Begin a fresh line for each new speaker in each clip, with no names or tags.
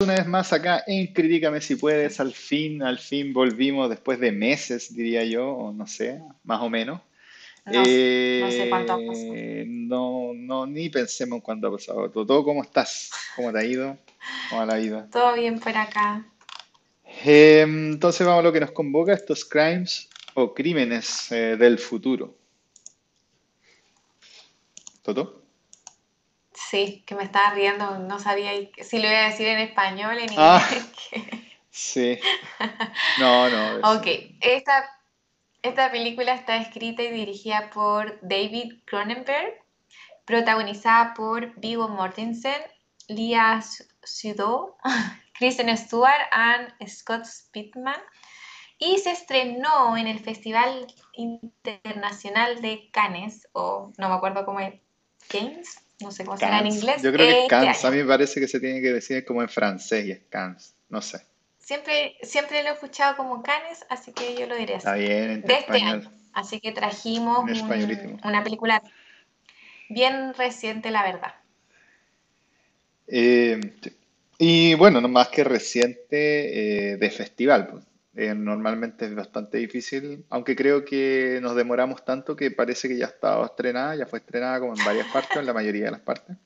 una vez más acá en Críticame si puedes. Al fin, al fin volvimos después de meses, diría yo, o no sé, más o menos.
No, no sé cuánto ha pasado.
Eh, no, no, ni pensemos en cuánto ha pasado. ¿Todo cómo estás? ¿Cómo te ha ido? ¿Cómo ha ido?
Todo bien por acá.
Eh, entonces vamos a lo que nos convoca, estos crimes o crímenes eh, del futuro. ¿Toto?
Sí, que me estaba riendo, no sabía si lo iba a decir en español, en
Ah,
inglés.
sí. No, no. es-
Ok, esta, esta película está escrita y dirigida por David Cronenberg, protagonizada por Viggo Mortensen, Lia Seydoux, Kristen Stewart y Scott Speedman, y se estrenó en el Festival Internacional de Cannes, o no me acuerdo cómo es, Cannes, no sé cómo será en inglés,
Yo creo que es
este
Cannes. A mí me parece que se tiene que decir como en francés y es Cannes. No sé.
Siempre, siempre lo he escuchado como Cannes, así que yo lo diré
Está
así.
bien en
De este
español.
año. Así que trajimos un- una película bien reciente, la verdad.
Eh, y bueno, no más que reciente eh, de festival. Eh, normalmente es bastante difícil, aunque creo que nos demoramos tanto que parece que ya estaba estrenada, ya fue estrenada como en varias partes, en la mayoría de las partes.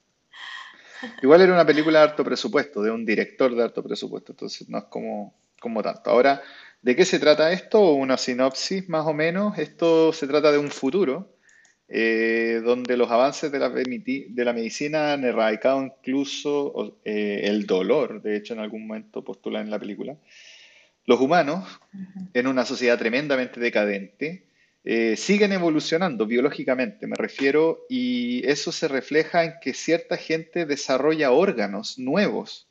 Igual era una película de alto presupuesto, de un director de alto presupuesto, entonces no es como, como tanto. Ahora, ¿de qué se trata esto? Una sinopsis más o menos. Esto se trata de un futuro eh, donde los avances de la, de la medicina han erradicado incluso eh, el dolor, de hecho en algún momento postulan en la película. Los humanos, en una sociedad tremendamente decadente, eh, siguen evolucionando biológicamente, me refiero, y eso se refleja en que cierta gente desarrolla órganos nuevos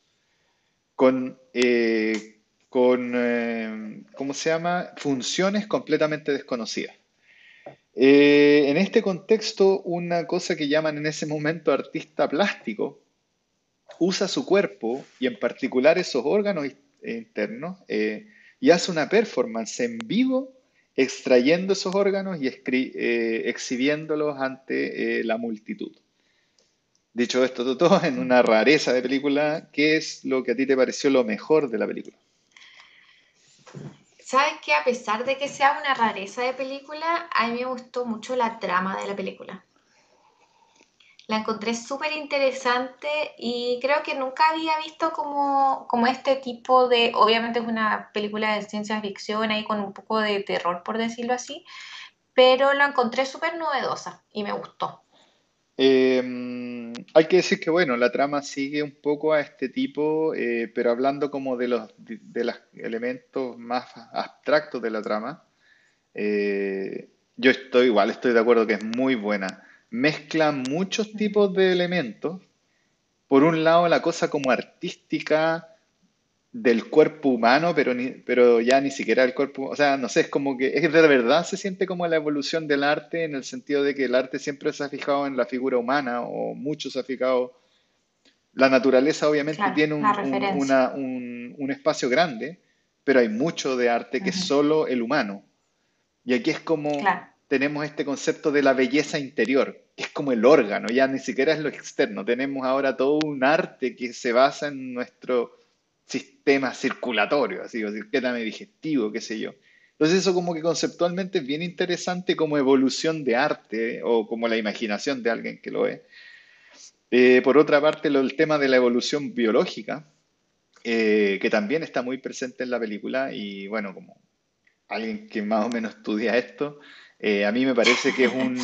con, eh, con eh, ¿cómo se llama? Funciones completamente desconocidas. En este contexto, una cosa que llaman en ese momento artista plástico usa su cuerpo y en particular esos órganos internos eh, y hace una performance en vivo extrayendo esos órganos y eh, exhibiéndolos ante eh, la multitud. Dicho esto, todo en una rareza de película, ¿qué es lo que a ti te pareció lo mejor de la película?
¿Sabes qué? A pesar de que sea una rareza de película, a mí me gustó mucho la trama de la película. La encontré súper interesante y creo que nunca había visto como, como este tipo de, obviamente es una película de ciencia ficción ahí con un poco de terror, por decirlo así, pero la encontré súper novedosa y me gustó.
Eh, hay que decir que, bueno, la trama sigue un poco a este tipo, eh, pero hablando como de los, de, de los elementos más abstractos de la trama, eh, yo estoy igual, estoy de acuerdo que es muy buena. Mezcla muchos tipos de elementos. Por un lado, la cosa como artística del cuerpo humano, pero, ni- pero ya ni siquiera el cuerpo, o sea, no sé, es como que es de verdad se siente como la evolución del arte en el sentido de que el arte siempre se ha fijado en la figura humana o mucho se ha fijado, la naturaleza obviamente
Claro,
tiene un,
la
un-
referencia.
una- un- un espacio grande, pero hay mucho de arte que es solo el humano. Y aquí es como
Claro.
Tenemos este concepto de la belleza interior, que es como el órgano, ya ni siquiera es lo externo. Tenemos ahora todo un arte que se basa en nuestro sistema circulatorio, así, o sistema digestivo, qué sé yo. Entonces eso como que conceptualmente es bien interesante como evolución de arte o como la imaginación de alguien que lo ve. Eh, por otra parte, el tema de la evolución biológica, eh, que también está muy presente en la película y bueno, como alguien que más o menos estudia esto, eh, a mí me parece que es un,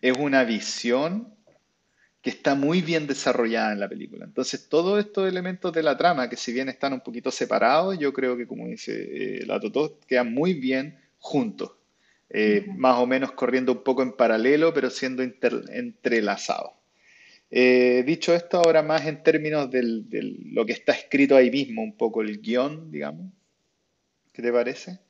es una visión que está muy bien desarrollada en la película. Entonces, todos estos elementos de la trama, que si bien están un poquito separados, yo creo que, como dice eh, la Totó, quedan muy bien juntos, eh, más o menos corriendo un poco en paralelo, pero siendo entrelazados. Eh, dicho esto, ahora más en términos de lo que está escrito ahí mismo, un poco el guion, digamos, ¿qué te parece?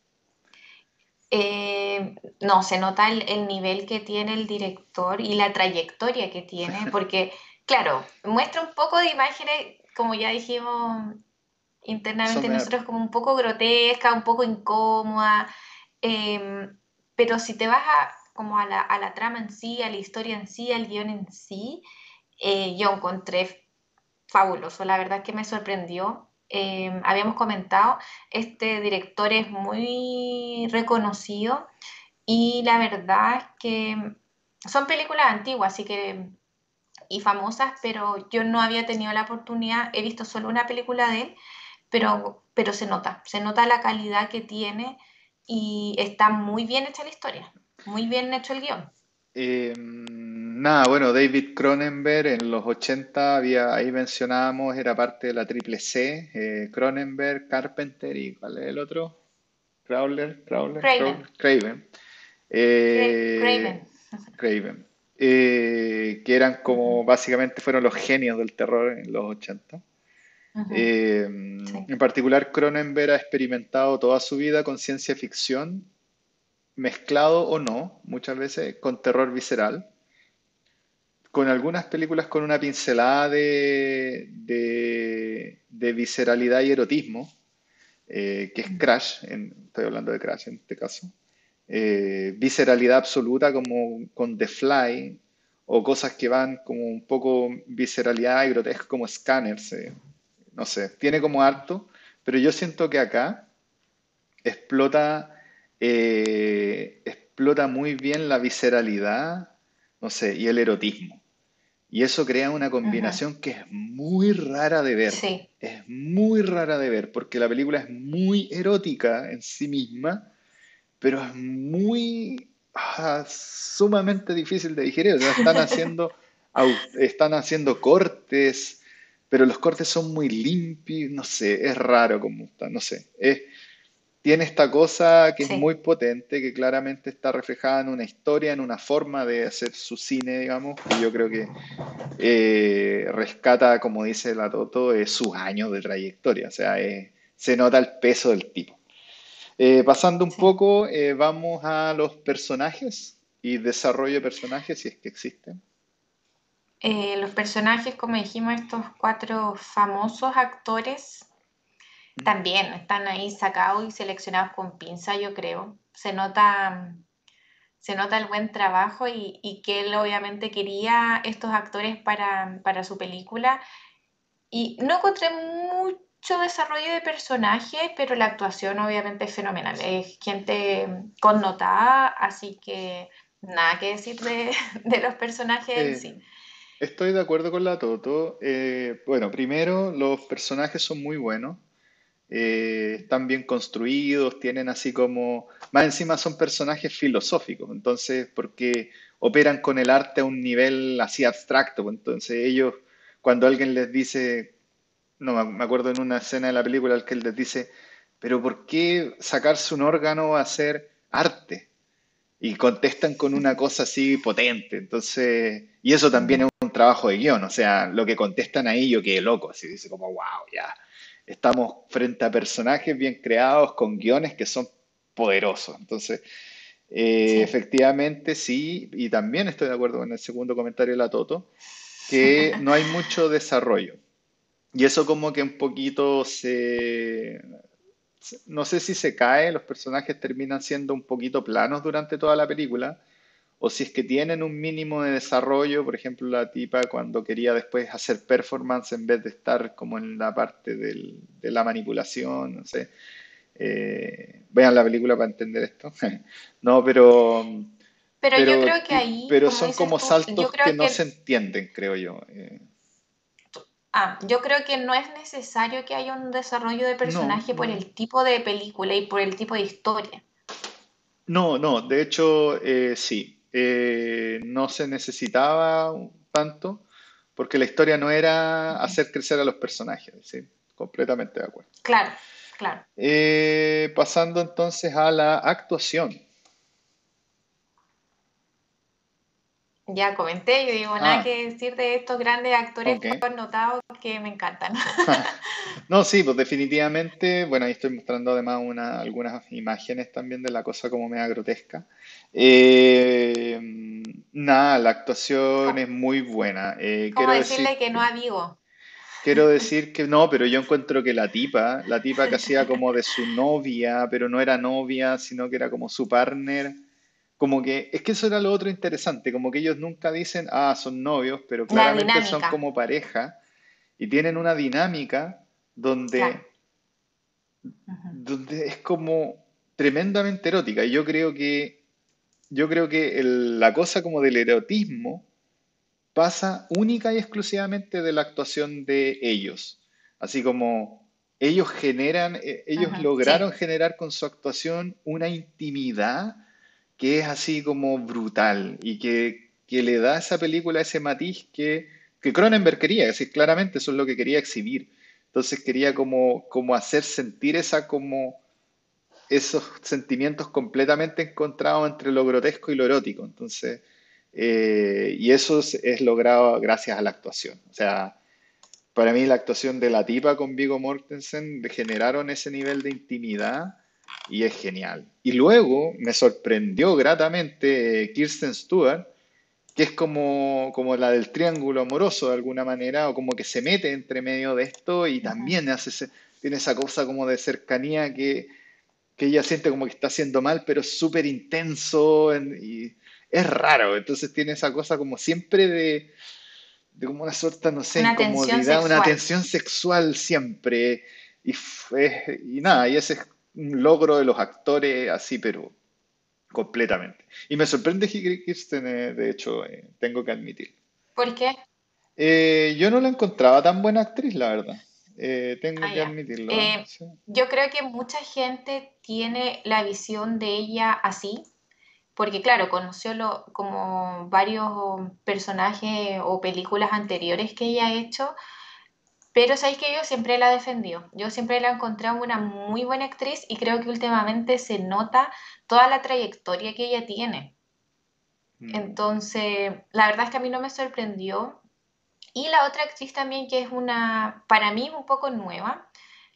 Eh, no, se nota el, el nivel que tiene el director y la trayectoria que tiene, porque, claro, muestra un poco de imágenes, como ya dijimos internamente nosotros, como un poco grotesca, un poco incómoda, eh, pero si te vas a, como a la, a la trama en sí, a la historia en sí, al guion en sí, eh, yo encontré fabuloso, la verdad que me sorprendió. Eh, habíamos comentado, este director es muy reconocido y la verdad es que son películas antiguas, así que y famosas, pero yo no había tenido la oportunidad, he visto solo una película de él, pero, pero se nota, se nota la calidad que tiene y está muy bien hecha la historia, muy bien hecho el guion.
Eh, nada, bueno, David Cronenberg en los 80 había, ahí mencionábamos, era parte de la triple C, eh, Cronenberg, Carpenter y ¿cuál es el otro? Crowler, Crowler,
Craven.
Craven. Eh,
Craven.
Craven. Eh, que eran como básicamente fueron los genios del terror en los 80.
Ujú,
Eh,
sí.
en particular, Cronenberg ha experimentado toda su vida con ciencia ficción, mezclado o no, muchas veces con terror visceral, con algunas películas con una pincelada de, de- de visceralidad y erotismo, eh, que es Crash, en- estoy hablando de Crash en este caso, eh, visceralidad absoluta como con The Fly, o cosas que van como un poco visceralidad y grotesco como Scanners, eh, no sé, tiene como harto, pero yo siento que acá explota, eh, explota muy bien la visceralidad, no sé, y el erotismo. Y eso crea una combinación que es muy rara de ver.
Sí,
Es muy rara de ver, porque la película es muy erótica en sí misma, pero es muy ah, sumamente difícil de digerir. O sea, están haciendo, están haciendo cortes, pero los cortes son muy limpios, no sé, es raro como está, no sé. Es, tiene esta cosa que es muy potente, que claramente está reflejada en una historia, en una forma de hacer su cine, digamos, que yo creo que eh, rescata, como dice la Toto, eh, sus años de trayectoria. O sea, eh, se nota el peso del tipo. Eh, pasando un
sí.
poco, vamos a los personajes y desarrollo de personajes, si es que existen.
Los personajes, como dijimos, estos cuatro famosos actores también están ahí sacados y seleccionados con pinza, yo creo. Se nota, se nota el buen trabajo y, y que él obviamente quería estos actores para, para su película. Y no encontré mucho desarrollo de personaje, pero la actuación obviamente es fenomenal. Es gente connotada, así que nada que decir de, de los personajes en
Eh,
sí.
estoy de acuerdo con la Toto. Eh, bueno, primero, los personajes son muy buenos. Eh, están bien construidos, tienen así como, más encima son personajes filosóficos, entonces, porque operan con el arte a un nivel así abstracto, pues, entonces ellos, cuando alguien les dice, no, me acuerdo en una escena de la película el que él les dice, pero ¿por qué sacarse un órgano va a ser arte? Y contestan con una cosa así potente, entonces, y eso también es un trabajo de guion, o sea, lo que contestan ahí yo quedé loco, así dice como, wow, ya. Estamos frente a personajes bien creados con guiones que son poderosos. Entonces, eh,
Sí.
efectivamente sí, y también estoy de acuerdo con el segundo comentario de la Toto, que no hay mucho desarrollo. Y eso como que un poquito se... No sé si se cae, los personajes terminan siendo un poquito planos durante toda la película, o si es que tienen un mínimo de desarrollo, por ejemplo, la tipa cuando quería después hacer performance en vez de estar como en la parte del- de la manipulación, no sé. Eh, vean la película para entender esto. No, pero,
Pero yo creo que ahí,
pero
como
son como
tú,
saltos que no se entienden, creo yo. Eh,
ah, yo creo que no es necesario que haya un desarrollo de
no,
personaje por
no,
el tipo de película y por el tipo de historia.
no, no. De hecho, eh, sí. Eh, no se necesitaba tanto porque la historia no era hacer crecer a los personajes, sí, completamente de acuerdo.
Claro, claro.
Eh, pasando entonces a la actuación.
Ya comenté, yo digo nada
Ah,
que decir de estos grandes actores
ok.
connotados que me encantan.
No, sí, pues definitivamente, bueno, ahí estoy mostrando además una, algunas imágenes también de la cosa como media grotesca. Eh, nada, la actuación es
Co-
muy buena. Eh, quiero decir
decirle que no
que,
a Vigo.
quiero decir que no, pero yo encuentro que la tipa, la tipa que hacía como de su novia, pero no era novia, sino que era como su partner, como que, es que eso era lo otro interesante, como que ellos nunca dicen, ah, son novios, pero
La
claramente son como pareja y tienen una dinámica donde, donde es como tremendamente erótica. Y yo creo que, yo creo que la cosa como del erotismo pasa única y exclusivamente de la actuación de ellos. Así como ellos generan, eh, ellos lograron generar con su actuación una intimidad que es así como brutal y que, que le da a esa película ese matiz que, que Cronenberg quería, decir, claramente eso es lo que quería exhibir. Entonces quería como, como hacer sentir esa como esos sentimientos completamente encontrados entre lo grotesco y lo erótico. Entonces, eh, y eso es, logrado gracias a la actuación. O sea, para mí la actuación de la tipa con Vigo Mortensen generaron ese nivel de intimidad y es genial. Y luego me sorprendió gratamente eh, Kirsten Stewart, que es como, como la del triángulo amoroso de alguna manera, o como que se mete entre medio de esto y también hace tiene esa cosa como de cercanía que, que ella siente como que está haciendo mal, pero es súper intenso y es raro. Entonces tiene esa cosa como siempre de, de como una suerte, no sé, incomodidad, una tensión sexual siempre. Y, y nada, y ese es un logro de los actores así, pero completamente. Y me sorprende Kirsten, eh, de hecho, eh, tengo que admitir.
¿Por qué?
Eh, yo no la encontraba tan buena actriz, la verdad. tengo ah, que admitirlo.
Yo creo que mucha gente tiene la visión de ella así, porque claro, conoció lo, como varios personajes o películas anteriores que ella ha hecho, pero sabéis que yo siempre la defendió. Yo siempre la he encontrado una muy buena actriz y creo que últimamente se nota toda la trayectoria que ella tiene. Mm. Entonces, la verdad es que a mí no me sorprendió. Y la otra actriz también que es una, para mí, un poco nueva.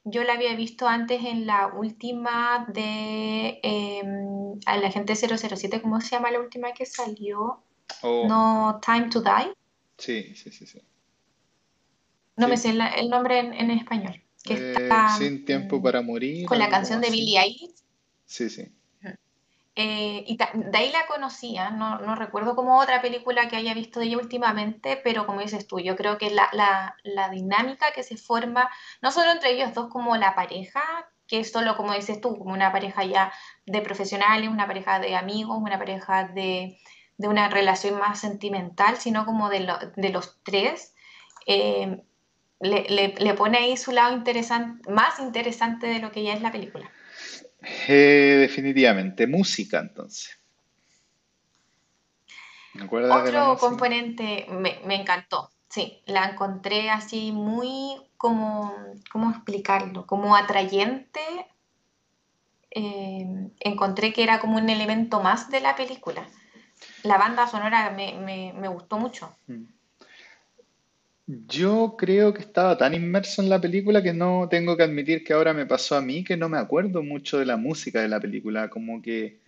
Yo la había visto antes en la última de em, a la gente 007, ¿cómo se llama la última que salió? Oh. No Time to Die.
Sí, sí, sí, sí.
No me sé el nombre en, español. Que
eh, está, sin tiempo para morir.
Con la canción de Billie Eilish.
Sí, sí.
Eh, y de ahí la conocía, no, no, recuerdo como otra película que haya visto de ella últimamente, pero como dices tú, yo creo que la, la, la, dinámica que se forma, no solo entre ellos dos como la pareja, que es solo como dices tú, como una pareja ya de profesionales, una pareja de amigos, una pareja de, de una relación más sentimental, sino como de, de los tres, eh, le, le, pone ahí su lado interesante, más interesante de lo que ya es la película.
Eh, definitivamente, música entonces.
Otro componente me, encantó, sí, la encontré así muy como, ¿cómo explicarlo? Como atrayente. Eh, encontré que era como un elemento más de la película. La banda sonora me, me gustó mucho. Mm.
Yo creo que estaba tan inmerso en la película que no tengo que admitir que ahora me pasó a mí que no me acuerdo mucho de la música de la película, como que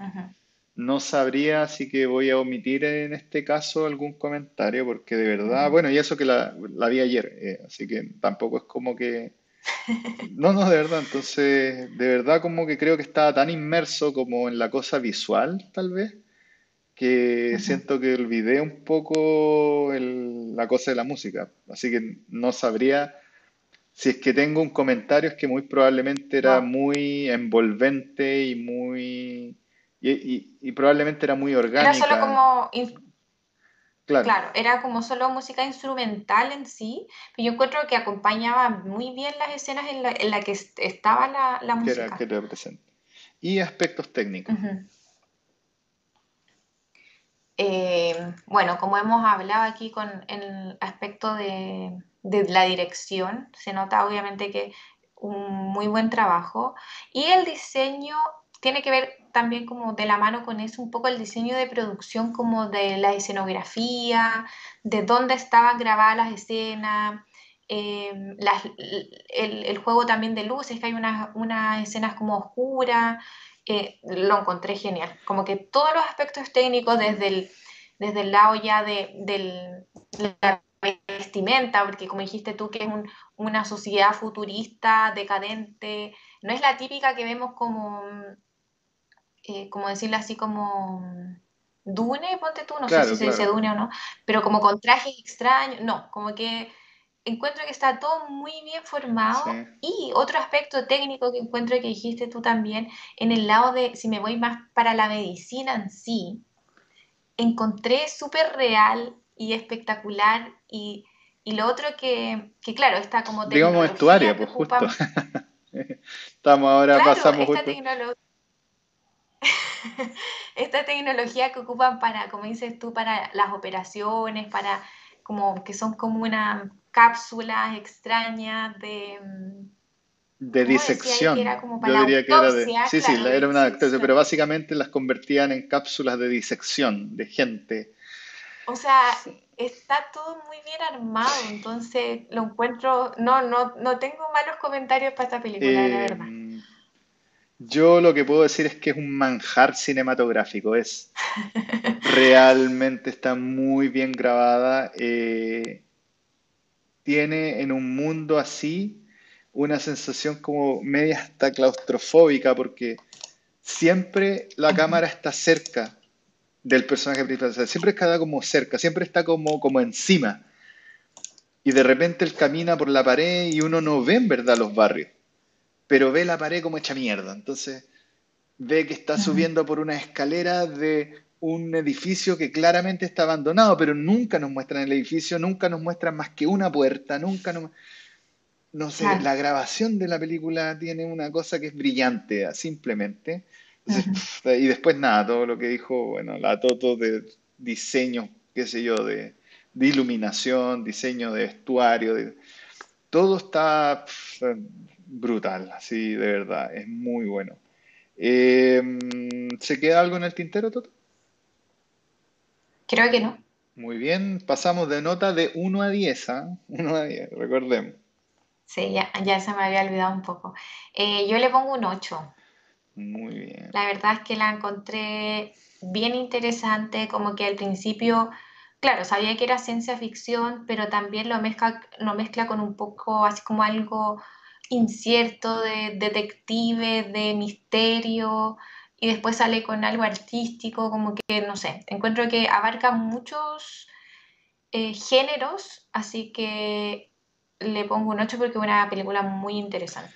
no sabría, así que voy a omitir en este caso algún comentario porque de verdad, bueno, y eso que la, vi ayer, eh, así que tampoco es como que... No, no, de verdad, entonces, de verdad como que creo que estaba tan inmerso como en la cosa visual, tal vez, que siento que olvidé un poco la cosa de la música. Así que no sabría si es que tengo un comentario, es que muy probablemente era muy envolvente y muy. Y, probablemente era muy orgánica.
Era solo como. Claro. era como solo música instrumental en sí, pero yo encuentro que acompañaba muy bien las escenas en la, en que estaba la, música.
Que era, presente. Y aspectos técnicos.
Eh, bueno, como hemos hablado aquí con el aspecto de, la dirección, se nota obviamente que un muy buen trabajo. Y el diseño tiene que ver también como de la mano con eso, un poco el diseño de producción como de la escenografía, de dónde estaban grabadas las escenas, eh, el, juego también de luces, que hay unas, unas escenas como oscuras, eh, lo encontré genial. Como que todos los aspectos técnicos, desde el, desde el lado ya de, la vestimenta, porque como dijiste tú, que es una sociedad futurista, decadente, no es la típica que vemos como, eh, como decirlo así, como Dune, ponte tú, no sé si se dice Dune o no, pero como con trajes extraños, no, como que encuentro que está todo muy bien formado y otro aspecto técnico que encuentro que dijiste tú también, en el lado de, si me voy más para la medicina en sí, encontré súper real y espectacular y, lo otro que, que, claro, está como
Digamos estuario, pues justo. Estamos ahora, pasamos
esta esta tecnología que ocupan para, como dices tú, para las operaciones, para como que son como unas cápsulas extrañas de... Mm,
de disección. Yo diría que era de... Sí, sí, era una autopsia, pero básicamente las convertían en cápsulas de disección de gente.
O sea, está todo muy bien armado, entonces lo encuentro... No, no, no tengo malos comentarios para esta película, la verdad. Em,
yo lo que puedo decir es que es un manjar cinematográfico, es realmente está muy bien grabada. Eh, tiene en un mundo así una sensación como media hasta claustrofóbica, porque siempre la cámara está cerca del personaje principal, siempre está como cerca, siempre está como, como encima. Y de repente él camina por la pared y uno no ve en verdad los barrios pero ve la pared como hecha mierda. Entonces ve que está subiendo por una escalera de un edificio que claramente está abandonado, pero nunca nos muestran el edificio, nunca nos muestran más que una puerta, nunca nos... No sé, la grabación de la película tiene una cosa que es brillante, simplemente. y después nada, todo lo que dijo, bueno, la Toto de diseño, qué sé yo, de, iluminación, diseño de vestuario, de, todo está brutal, sí, de verdad, es muy bueno. Em, ¿Se queda algo en el tintero, Toto?
Creo que no.
Muy bien, pasamos de nota de 1 a 10, ¿ah? 1 a 10, recordemos.
Sí, ya, ya se me había olvidado un poco. Eh, yo le pongo un 8.
Muy bien.
La verdad es que la encontré bien interesante, como que al principio, claro, sabía que era ciencia ficción, pero también lo mezcla, lo mezcla con un poco así como algo incierto, de detective, de misterio, y después sale con algo artístico, como que, no sé, encuentro que abarca muchos eh, géneros, así que le pongo un 8 porque es una película muy interesante.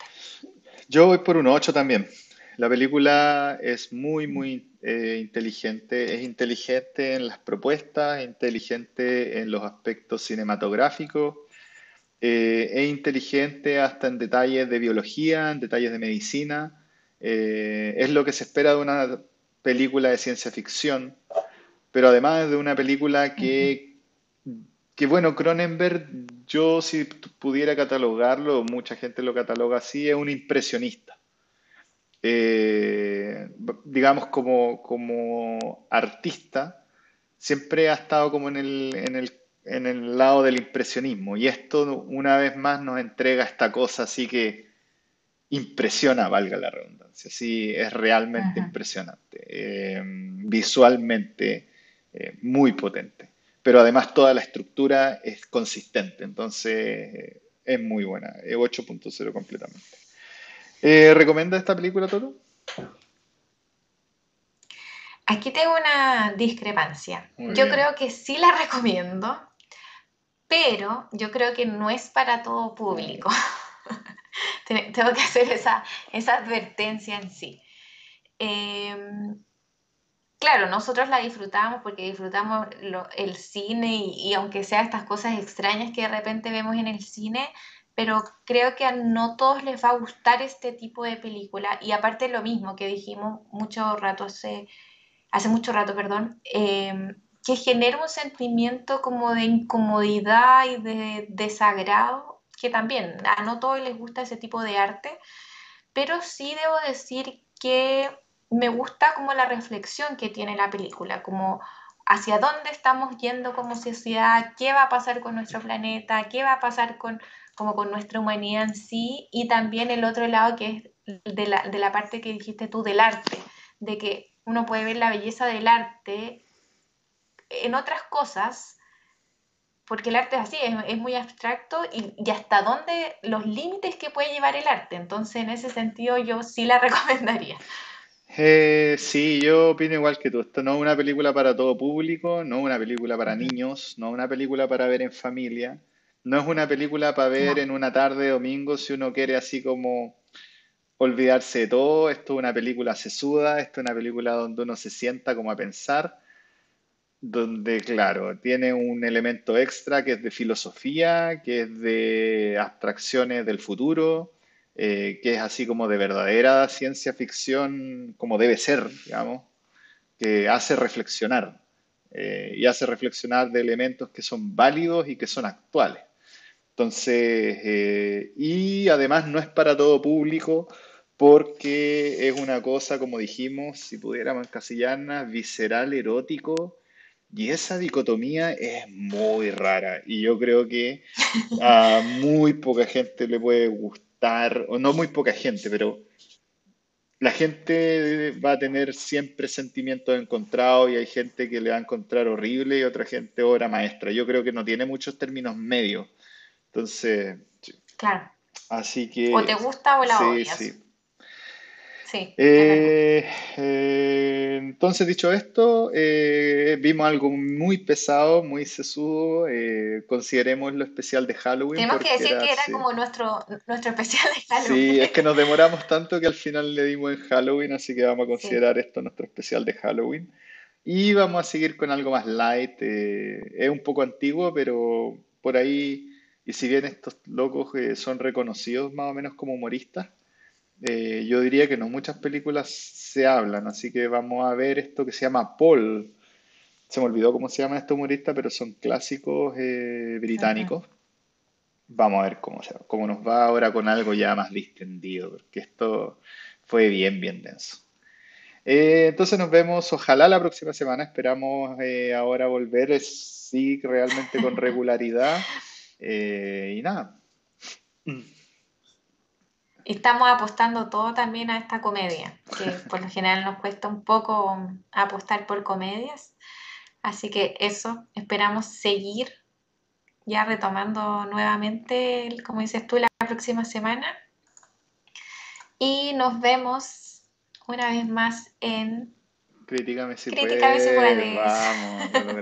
Yo voy por un 8 también. La película es muy, muy eh, inteligente. Es inteligente en las propuestas, inteligente en los aspectos cinematográficos, eh, es inteligente hasta en detalles de biología, en detalles de medicina. Eh, es lo que se espera de una película de ciencia ficción, pero además de una película que, que bueno, Cronenberg, yo si pudiera catalogarlo, mucha gente lo cataloga así, es un impresionista. Eh, digamos, como, como artista, siempre ha estado como en el, en el en el lado del impresionismo. Y esto una vez más nos entrega esta cosa así que impresiona, valga la redundancia. Sí, es realmente impresionante. Eh, visualmente eh, muy potente. Pero además toda la estructura es consistente. Entonces eh, es muy buena. 8.0 completamente. ¿Recomienda esta película, Toro?
Aquí tengo una discrepancia. Yo creo que sí la recomiendo, pero yo creo que no es para todo público. Tengo que hacer esa, advertencia en sí. Em, claro, nosotros la disfrutamos porque disfrutamos el cine y, aunque sea estas cosas extrañas que de repente vemos en el cine, pero creo que a no todos les va a gustar este tipo de película. Y aparte lo mismo que dijimos mucho rato hace, hace mucho rato, perdón, em, que genera un sentimiento como de incomodidad y de desagrado, que también a no todos les gusta ese tipo de arte, pero sí debo decir que me gusta como la reflexión que tiene la película, como hacia dónde estamos yendo como sociedad, qué va a pasar con nuestro planeta, qué va a pasar con, como con nuestra humanidad en sí, y también el otro lado que es de la, de la parte que dijiste tú del arte, de que uno puede ver la belleza del arte en otras cosas, porque el arte es así, es, muy abstracto y, hasta dónde los límites que puede llevar el arte. Entonces, en ese sentido, yo sí la recomendaría.
Eh, sí, yo opino igual que tú. Esto no es una película para todo público, no es una película para niños, no es una película para ver en familia, No es una película para ver
No.
en una tarde domingo si uno quiere así como olvidarse de todo. Esto es una película sesuda, esto es una película donde uno se sienta como a pensar, donde, claro, tiene un elemento extra que es de filosofía, que es de abstracciones del futuro, eh, que es así como de verdadera ciencia ficción, como debe ser, digamos, que hace reflexionar, eh, y hace reflexionar de elementos que son válidos y que son actuales. Entonces, eh, y además no es para todo público porque es una cosa, como dijimos, si pudiéramos encasillarla, visceral, erótico, y esa dicotomía es muy rara. Y yo creo que a muy poca gente le puede gustar, o no muy poca gente, pero la gente va a tener siempre sentimientos encontrados y hay gente que le va a encontrar horrible y otra gente obra maestra. Yo creo que no tiene muchos términos medios. Entonces.
Claro.
así
O te
que
gusta o la
sí,
odias.
sí.
Sí.
Eh, eh, entonces, dicho esto, eh, vimos algo muy pesado, muy sesudo. eh, consideremos lo especial de Halloween
Tenemos que decir
era
que era
así.
como nuestro, nuestro especial de
Sí,
Halloween.
es que nos demoramos tanto que al final le dimos en Halloween, así que vamos a
Sí,
considerar esto nuestro especial de Halloween. Y vamos a seguir con algo más light. eh, es un poco antiguo, pero por ahí, y si bien estos locos eh, son reconocidos más o menos como humoristas, eh, yo diría que no muchas películas se hablan, así que vamos a ver esto que se llama Paul. Se me olvidó cómo se llama este humorista, pero son clásicos eh, británicos. Vamos a ver cómo, cómo nos va ahora con algo ya más distendido, porque esto fue bien, bien denso. Eh, entonces nos vemos, ojalá la próxima semana. Esperamos eh, ahora volver, eh, sí, realmente con regularidad. Eh, y nada.
Estamos apostando todo también a esta comedia, que por lo general nos cuesta un poco apostar por comedias. Así que eso, esperamos seguir ya retomando nuevamente, el- como dices tú, la próxima semana. Y nos vemos una vez más en
Critícame si
Críticame si
puedes, vamos.